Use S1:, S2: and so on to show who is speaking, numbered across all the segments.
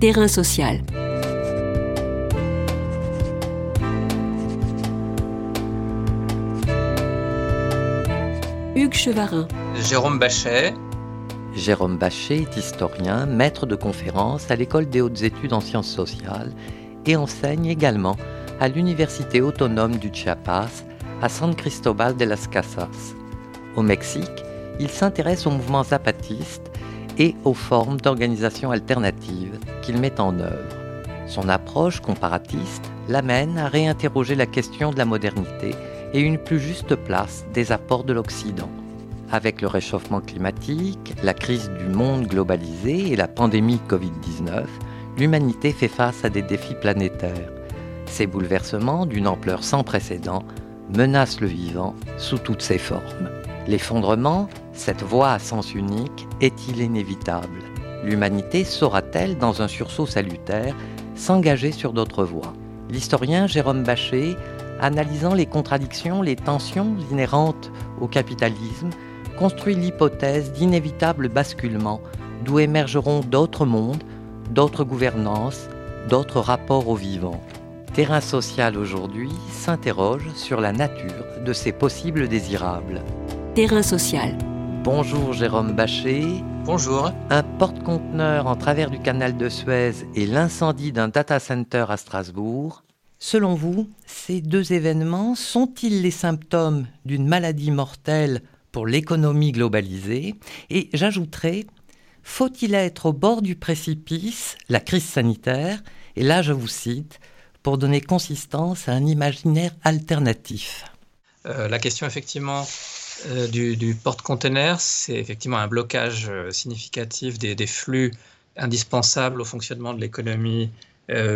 S1: Terrain social. Hugues Chevarin.
S2: Jérôme Bachet.
S3: Jérôme Bachet est historien, maître de conférences à l'École des hautes études en sciences sociales et enseigne également à l'Université autonome du Chiapas à San Cristobal de las Casas. Au Mexique, il s'intéresse aux mouvements zapatistes et aux formes d'organisation alternatives qu'il met en œuvre. Son approche comparatiste l'amène à réinterroger la question de la modernité et une plus juste place des apports de l'Occident. Avec le réchauffement climatique, la crise du monde globalisé et la pandémie Covid-19, l'humanité fait face à des défis planétaires. Ces bouleversements, d'une ampleur sans précédent, menacent le vivant sous toutes ses formes. L'effondrement, cette voie à sens unique, est-il inévitable? L'humanité saura-t-elle, dans un sursaut salutaire, s'engager sur d'autres voies? L'historien Jérôme Bachet, analysant les contradictions, les tensions inhérentes au capitalisme, construit l'hypothèse d'inévitables basculements d'où émergeront d'autres mondes, d'autres gouvernances, d'autres rapports au vivant. Terrain social aujourd'hui s'interroge sur la nature de ces possibles désirables.
S1: Terrain social.
S3: Bonjour Jérôme Bachet.
S2: Bonjour.
S3: Un porte-conteneur en travers du canal de Suez et l'incendie d'un data center à Strasbourg. Selon vous, ces deux événements sont-ils les symptômes d'une maladie mortelle pour l'économie globalisée? Et j'ajouterai, faut-il être au bord du précipice, la crise sanitaire? Et là, je vous cite, pour donner consistance à un imaginaire alternatif.
S2: Euh, la question, effectivement, euh, du, porte-container, c'est effectivement un blocage euh, significatif des, flux indispensables au fonctionnement de l'économie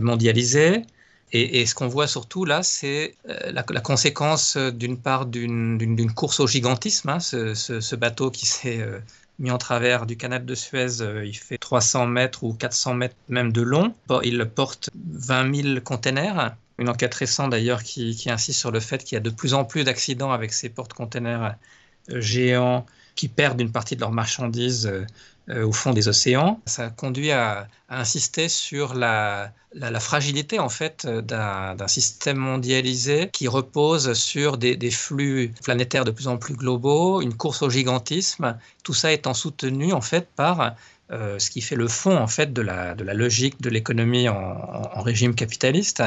S2: mondialisée. Et, ce qu'on voit surtout là, c'est la, conséquence d'une part d'une course au gigantisme, hein, ce, bateau qui s'est mis en travers du canal de Suez, il fait 300 mètres ou 400 mètres même de long. Il porte 20 000 containers une enquête récente d'ailleurs qui, insiste sur le fait qu'il y a de plus en plus d'accidents avec ces porte-containers euh, géants qui perdent une partie de leurs marchandises euh, euh, au fond des océans. Ça conduit à, insister sur la, fragilité en fait d'un système mondialisé qui repose sur des, flux planétaires de plus en plus globaux, une course au gigantisme. Tout ça étant soutenu en fait par ce qui fait le fond en fait de la logique de l'économie en, régime capitaliste,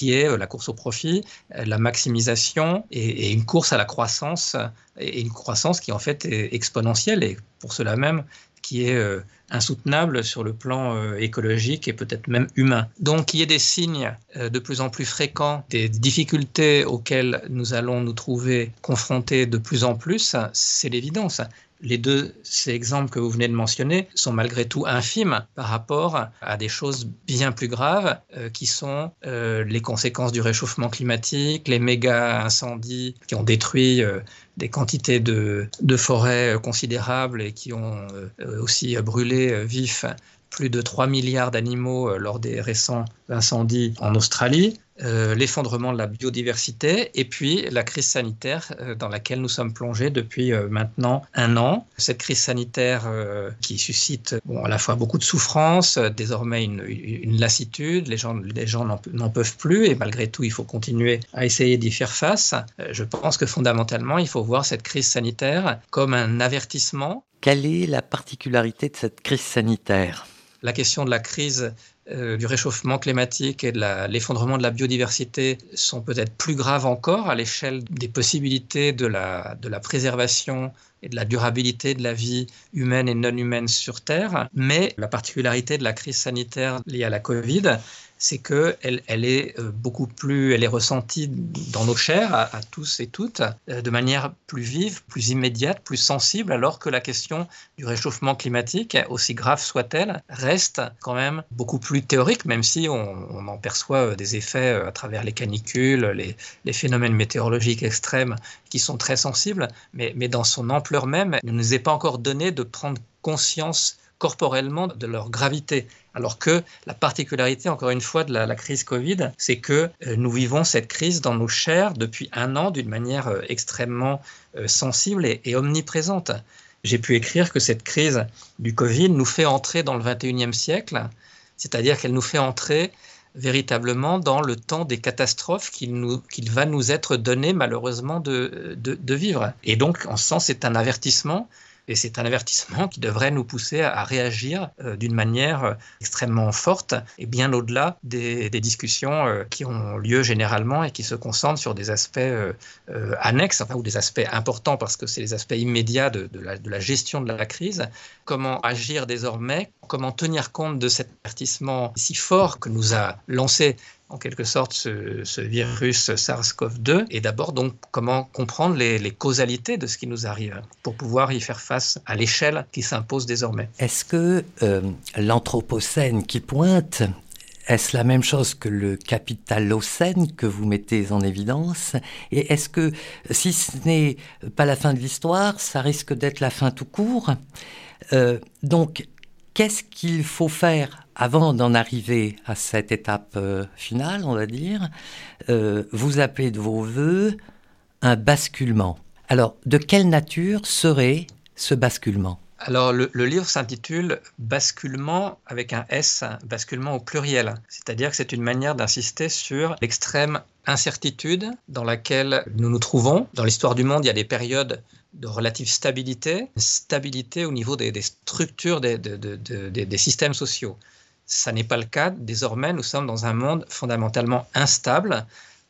S2: qui est euh, la course au profit, euh, la maximisation et, une course à la croissance, et une croissance qui en fait est exponentielle et pour cela même qui est insoutenable sur le plan écologique et peut-être même humain. Donc il y a des signes de plus en plus fréquents, des difficultés auxquelles nous allons nous trouver confrontés de plus en plus, c'est l'évidence les deux ces exemples que vous venez de mentionner sont malgré tout infimes par rapport à des choses bien plus graves euh, qui sont euh, les conséquences du réchauffement climatique, les méga incendies qui ont détruit euh, des quantités de, de, forêts considérables et qui ont aussi brûlé vif plus de 3 milliards d'animaux lors des récents incendies en Australie. Euh, l'effondrement de la biodiversité et puis la crise sanitaire euh, dans laquelle nous sommes plongés depuis euh, maintenant un an. Cette crise sanitaire qui suscite à la fois beaucoup de souffrance, désormais une, une lassitude, les gens, les gens n'en peuvent plus et malgré tout il faut continuer à essayer d'y faire face. je pense que fondamentalement il faut voir cette crise sanitaire comme un avertissement.
S3: Quelle est la particularité de cette crise sanitaire?
S2: La question de la crise euh, du réchauffement climatique et de l'effondrement de la biodiversité sont peut-être plus graves encore à l'échelle des possibilités de la, de la préservation et de la durabilité de la vie humaine et non humaine sur Terre. Mais la particularité de la crise sanitaire liée à la Covid, c'est qu'elle elle est euh, beaucoup plus, elle est ressentie dans nos chairs, à, tous et toutes, euh, de manière plus vive, plus immédiate, plus sensible, alors que la question du réchauffement climatique, aussi grave soit-elle, reste quand même beaucoup plus théorique, même si on, en perçoit euh, des effets à travers les canicules, les, les, phénomènes météorologiques extrêmes qui sont très sensibles, mais, mais dans son ampleur même, il ne nous est pas encore donné de prendre conscience corporellement de leur gravité. Alors que la particularité, encore une fois, de la, crise Covid, c'est que euh, nous vivons cette crise dans nos chairs depuis un an d'une manière euh, extrêmement euh, sensible et, omniprésente. J'ai pu écrire que cette crise du Covid nous fait entrer dans le 21e siècle c'est-à-dire qu'elle nous fait entrer véritablement dans le temps des catastrophes qu'il va nous être donné malheureusement de, de, vivre. Et donc, en ce sens, c'est un avertissement et c'est un avertissement qui devrait nous pousser à, réagir euh, d'une manière euh, extrêmement forte et bien au-delà des, discussions euh, qui ont lieu généralement et qui se concentrent sur des aspects annexes, enfin, ou des aspects importants parce que c'est les aspects immédiats de, la, de, la, gestion de la crise. Comment agir désormais? Comment tenir compte de cet avertissement si fort que nous a lancé en quelque sorte ce, virus SARS-CoV-2 et d'abord donc comment comprendre les, causalités de ce qui nous arrive pour pouvoir y faire face à l'échelle qui s'impose désormais.
S3: Est-ce que euh, l'Anthropocène qui pointe est-ce la même chose que le capitalocène que vous mettez en évidence? Et est-ce que, si ce n'est pas la fin de l'histoire, ça risque d'être la fin tout court? Euh, Donc, qu'est-ce qu'il faut faire avant d'en arriver à cette étape euh, finale, on va dire euh, Vous appelez de vos voeux un basculement. Alors, de quelle nature serait ce basculement?
S2: Alors, le, livre s'intitule Basculement avec un S, basculement au pluriel. C'est-à-dire que c'est une manière d'insister sur l'extrême incertitude dans laquelle nous nous trouvons. Dans l'histoire du monde, il y a des périodes de relative stabilité, stabilité au niveau des, structures des, des, systèmes sociaux. Ça n'est pas le cas. Désormais, nous sommes dans un monde fondamentalement instable.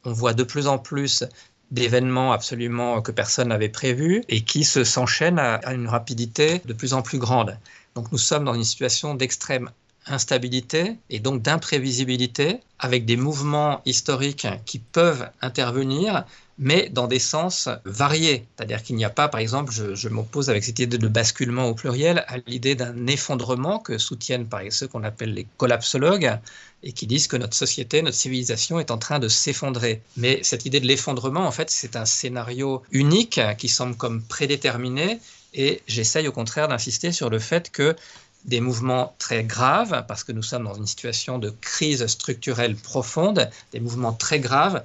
S2: On voit de plus en plus d'événements absolument que personne n'avait prévus et qui se s'enchaînent à, une rapidité de plus en plus grande. Donc nous sommes dans une situation d'extrême instabilité et donc d'imprévisibilité avec des mouvements historiques qui peuvent intervenir mais dans des sens variés. C'est-à-dire qu'il n'y a pas, par exemple, je, m'oppose avec cette idée de basculement au pluriel à l'idée d'un effondrement que soutiennent par ceux qu'on appelle les collapsologues et qui disent que notre société, notre civilisation est en train de s'effondrer. Mais cette idée de l'effondrement, en fait, c'est un scénario unique qui semble comme prédéterminé et j'essaye au contraire d'insister sur le fait que des mouvements très graves, parce que nous sommes dans une situation de crise structurelle profonde, des mouvements très graves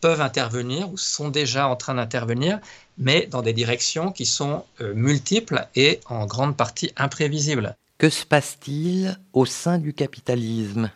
S2: peuvent intervenir ou sont déjà en train d'intervenir, mais dans des directions qui sont euh, multiples et en grande partie imprévisibles.
S3: Que se passe-t-il au sein du capitalisme?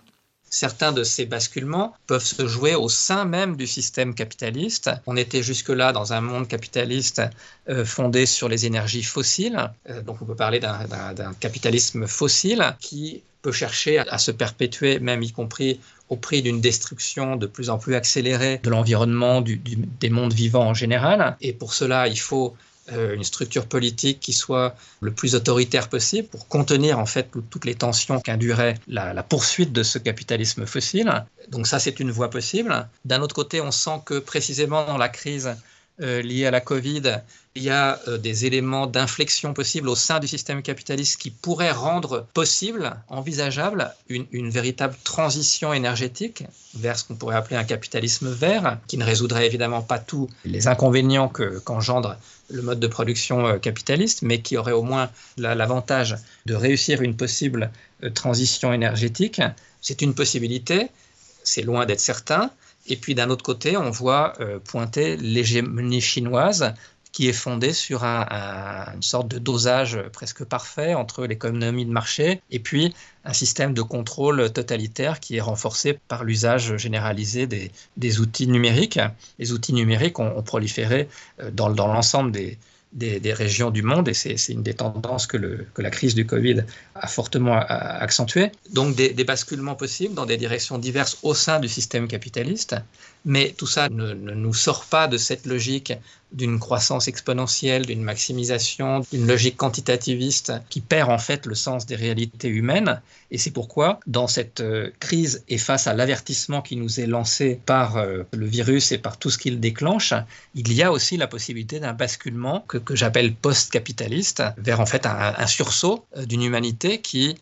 S2: Certains de ces basculements peuvent se jouer au sein même du système capitaliste. On était jusque-là dans un monde capitaliste euh, fondé sur les énergies fossiles. Euh, donc on peut parler d'un capitalisme fossile qui peut chercher à, se perpétuer, même y compris au prix d'une destruction de plus en plus accélérée de l'environnement, des mondes vivants en général. Et pour cela, il faut une structure politique qui soit le plus autoritaire possible pour contenir en fait toutes les tensions qu'indurait la, la poursuite de ce capitalisme fossile. Donc ça, c'est une voie possible. D'un autre côté, on sent que précisément dans la crise euh, liée à la Covid, il y a euh, des éléments d'inflexion possibles au sein du système capitaliste qui pourraient rendre possible, envisageable, une, véritable transition énergétique vers ce qu'on pourrait appeler un capitalisme vert, qui ne résoudrait évidemment pas tous les inconvénients qu'engendre le mode de production euh, capitaliste, mais qui aurait au moins l'avantage de réussir une possible euh, transition énergétique. C'est une possibilité, c'est loin d'être certain. Et puis d'un autre côté, on voit pointer l'hégémonie chinoise qui est fondé sur une sorte de dosage presque parfait entre l'économie de marché et puis un système de contrôle totalitaire qui est renforcé par l'usage généralisé des, outils numériques. Les outils numériques ont, proliféré euh, dans l'ensemble des, des, régions du monde, et c'est une des tendances que, la crise du Covid a fortement accentué. Donc des, basculements possibles dans des directions diverses au sein du système capitaliste, mais tout ça ne, nous sort pas de cette logique d'une croissance exponentielle, d'une maximisation, d'une logique quantitativiste qui perd en fait le sens des réalités humaines. Et c'est pourquoi, dans cette euh, crise et face à l'avertissement qui nous est lancé par euh, le virus et par tout ce qu'il déclenche, il y a aussi la possibilité d'un basculement que, j'appelle post-capitaliste vers en fait un, sursaut euh, d'une humanité qui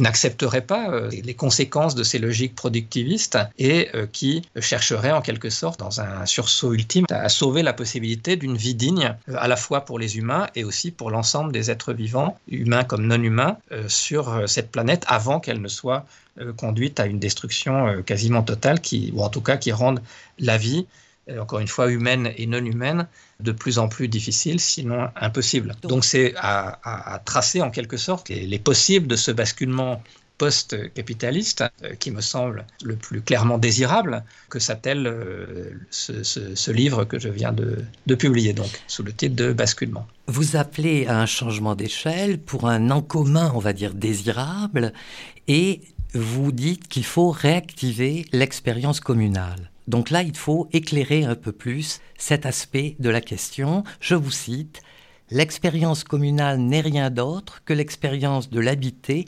S2: n'accepterait pas les conséquences de ces logiques productivistes et qui chercherait en quelque sorte, dans un sursaut ultime, à sauver la possibilité d'une vie digne, euh, à la fois pour les humains et aussi pour l'ensemble des êtres vivants, humains comme non humains, euh, sur euh, cette planète avant qu'elle ne soit conduite à une destruction quasiment totale, qui, ou en tout cas qui rende la vie, encore une fois humaine et non humaine, de plus en plus difficile, sinon impossible. Donc c'est à, tracer en quelque sorte les, les possibles de ce basculement post-capitaliste qui me semble le plus clairement désirable que s'attelle ce, ce, livre que je viens de, de publier, donc sous le titre de Basculement.
S3: Vous appelez à un changement d'échelle pour un en commun, on va dire, désirable, et vous dites qu'il faut réactiver l'expérience communale. Donc là, il faut éclairer un peu plus cet aspect de la question. Je vous cite, L'expérience communale n'est rien d'autre que l'expérience de l'habité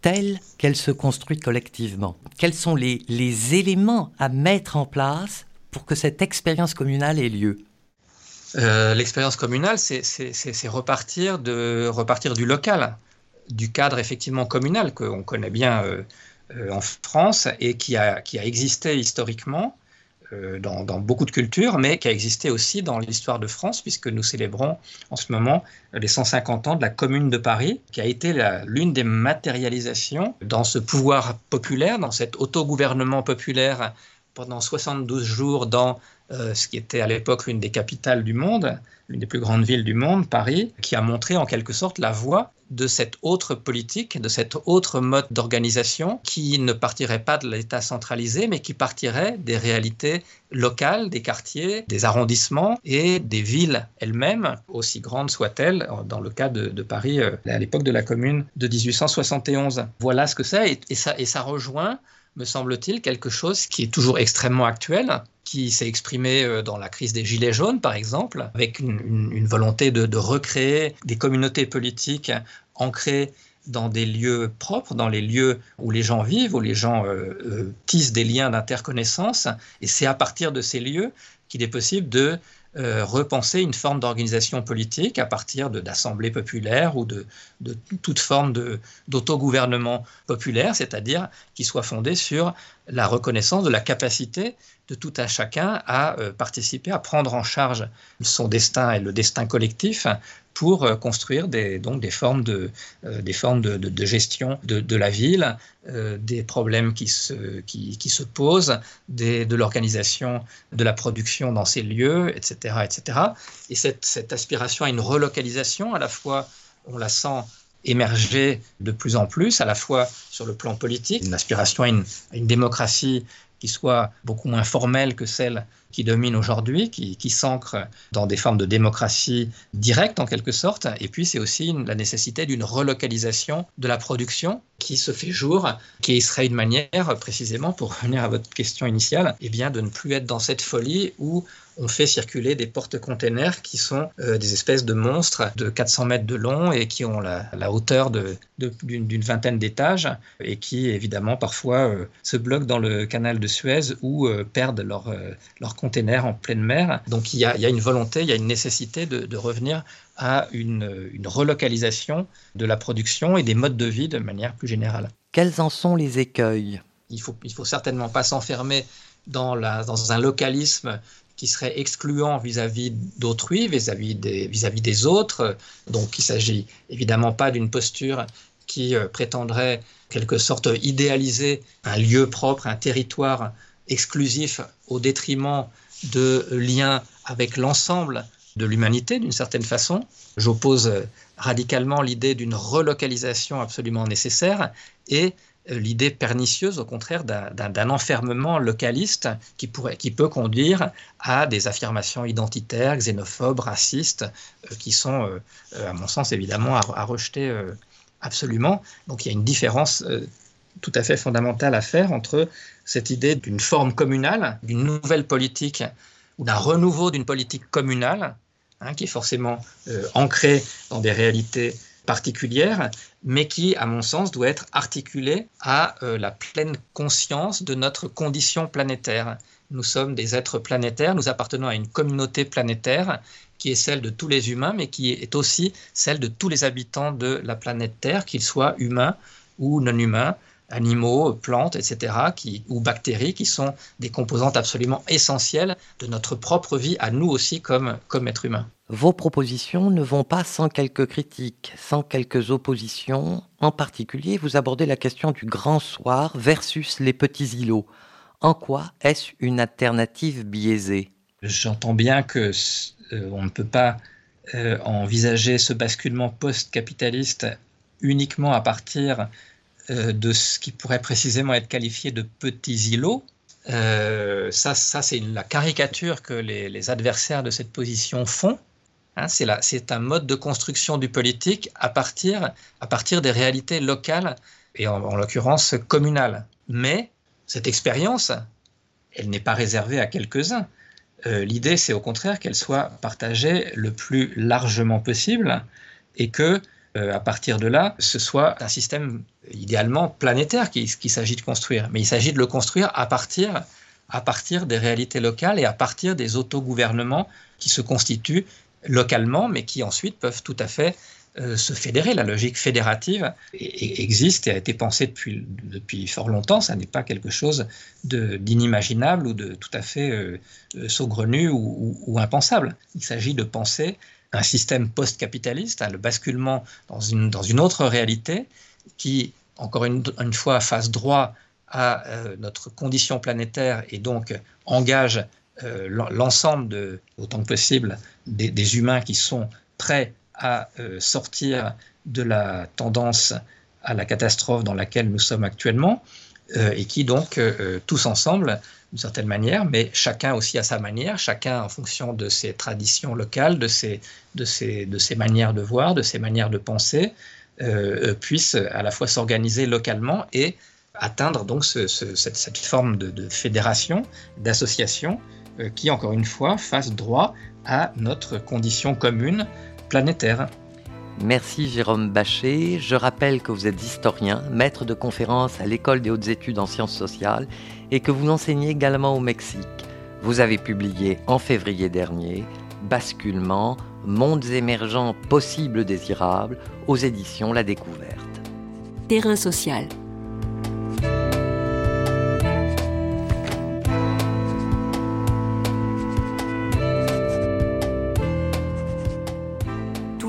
S3: telle qu'elle se construit collectivement. Quels sont les, éléments à mettre en place pour que cette expérience communale ait lieu?
S2: Euh, L'expérience communale, c'est repartir, repartir du local, du cadre effectivement communal qu'on connaît bien euh, euh, en France et qui a existé historiquement euh, dans, beaucoup de cultures, mais qui a existé aussi dans l'histoire de France, puisque nous célébrons en ce moment les 150 ans de la Commune de Paris, qui a été l'une des matérialisations dans ce pouvoir populaire, dans cet autogouvernement populaire pendant 72 jours dans euh, ce qui était à l'époque l'une des capitales du monde, l'une des plus grandes villes du monde, Paris, qui a montré en quelque sorte la voie de cette autre politique, de cet autre mode d'organisation qui ne partirait pas de l'État centralisé, mais qui partirait des réalités locales, des quartiers, des arrondissements et des villes elles-mêmes, aussi grandes soient-elles, dans le cas de, Paris euh, à l'époque de la Commune de 1871. Voilà ce que c'est, ça, et ça rejoint me semble-t-il, quelque chose qui est toujours extrêmement actuel, qui s'est exprimé euh, dans la crise des Gilets jaunes, par exemple, avec une, volonté de, recréer des communautés politiques ancrées dans des lieux propres, dans les lieux où les gens vivent, où les gens euh, euh, tissent des liens d'interconnaissance. Et c'est à partir de ces lieux qu'il est possible de euh, repenser une forme d'organisation politique à partir d'assemblées populaires ou de, toute forme d'autogouvernement populaire, c'est-à-dire qui soit fondée sur la reconnaissance de la capacité de tout un chacun à euh, participer, à prendre en charge son destin et le destin collectif pour euh, construire des, donc des formes de, euh, des formes de, gestion de, la ville, des problèmes qui se, qui, qui se posent, de l'organisation de la production dans ces lieux, etc. etc. Et cette, cette aspiration à une relocalisation, à la fois, on la sent émerger de plus en plus, à la fois sur le plan politique, une aspiration à une, à une démocratie qui soit beaucoup moins formelle que celle qui domine aujourd'hui, qui, qui s'ancre dans des formes de démocratie directe en quelque sorte. Et puis c'est aussi la nécessité d'une relocalisation de la production qui se fait jour, qui serait une manière précisément, pour revenir à votre question initiale, eh bien, de ne plus être dans cette folie où on fait circuler des porte-containers qui sont euh, des espèces de monstres de 400 mètres de long et qui ont la, hauteur d'une vingtaine d'étages et qui évidemment parfois euh, se bloquent dans le canal de Suez ou euh, perdent leur container en pleine mer. Donc il y, a, il y, a, une volonté, il y a une nécessité de, revenir à une, une relocalisation de la production et des modes de vie de manière plus générale.
S3: Quels en sont les écueils?
S2: Il ne faut, il faut certainement pas s'enfermer dans, la, dans un localisme qui serait excluant vis-à-vis d'autrui, vis-à-vis des, vis-à-vis des autres. Donc il ne s'agit évidemment pas d'une posture qui euh, prétendrait quelque sorte idéaliser un lieu propre, un territoire exclusif au détriment de liens avec l'ensemble de l'humanité d'une certaine façon. J'oppose radicalement l'idée d'une relocalisation absolument nécessaire et euh, l'idée pernicieuse, au contraire, d'un enfermement localiste qui, pourrait, qui peut conduire à des affirmations identitaires, xénophobes, racistes, euh, qui sont, euh, à mon sens, évidemment, à, rejeter absolument. Donc il y a une différence tout à fait fondamentale à faire entre cette idée d'une forme communale, d'une nouvelle politique ou d'un renouveau d'une politique communale, hein, qui est forcément ancrée dans des réalités particulière, mais qui, à mon sens, doit être articulée à euh, la pleine conscience de notre condition planétaire. Nous sommes des êtres planétaires, nous appartenons à une communauté planétaire qui est celle de tous les humains, mais qui est aussi celle de tous les habitants de la planète Terre, qu'ils soient humains ou non humains, animaux, plantes, etc., qui, ou bactéries, qui sont des composantes absolument essentielles de notre propre vie, à nous aussi comme, comme êtres humains.
S3: Vos propositions ne vont pas sans quelques critiques, sans quelques oppositions. En particulier, vous abordez la question du grand soir versus les petits îlots. En quoi est-ce une alternative biaisée?
S2: J'entends bien que euh, on ne peut pas euh, envisager ce basculement post-capitaliste uniquement à partir de ce qui pourrait précisément être qualifié de petits îlots. ça, ça c'est la caricature que les, adversaires de cette position font. Hein, c'est un mode de construction du politique à partir, à partir des réalités locales et en, l'occurrence communales. Mais cette expérience, elle n'est pas réservée à quelques-uns. Euh, l'idée, c'est au contraire qu'elle soit partagée le plus largement possible et que, euh, à partir de là, ce soit un système idéalement planétaire qu'il s'agit de construire. Mais il s'agit de le construire à partir, à partir des réalités locales et à partir des autogouvernements qui se constituent localement, mais qui ensuite peuvent tout à fait euh, se fédérer. La logique fédérative existe et a été pensée depuis, depuis fort longtemps. Ça n'est pas quelque chose d'inimaginable ou de tout à fait euh, saugrenu ou, impensable. Il s'agit de penser un système post-capitaliste, hein, le basculement dans une, autre réalité qui, encore une, fois, fasse droit à notre condition planétaire et donc engage l'ensemble, de, autant que possible, des, humains qui sont prêts à euh, sortir de la tendance à la catastrophe dans laquelle nous sommes actuellement, euh, et qui donc, euh, tous ensemble, d'une certaine manière, mais chacun aussi à sa manière, chacun en fonction de ses traditions locales, de ses, de ses, de ses manières de voir, de ses manières de penser, puissent à la fois s'organiser localement et atteindre donc cette, cette, forme de, de fédération, d'association, qui, encore une fois, fasse droit à notre condition commune planétaire.
S3: Merci Jérôme Bachet. Je rappelle que vous êtes historien, maître de conférences à l'École des hautes études en sciences sociales et que vous enseignez également au Mexique. Vous avez publié en février dernier Basculement, mondes émergents possibles désirables aux éditions La Découverte.
S1: Terrain social.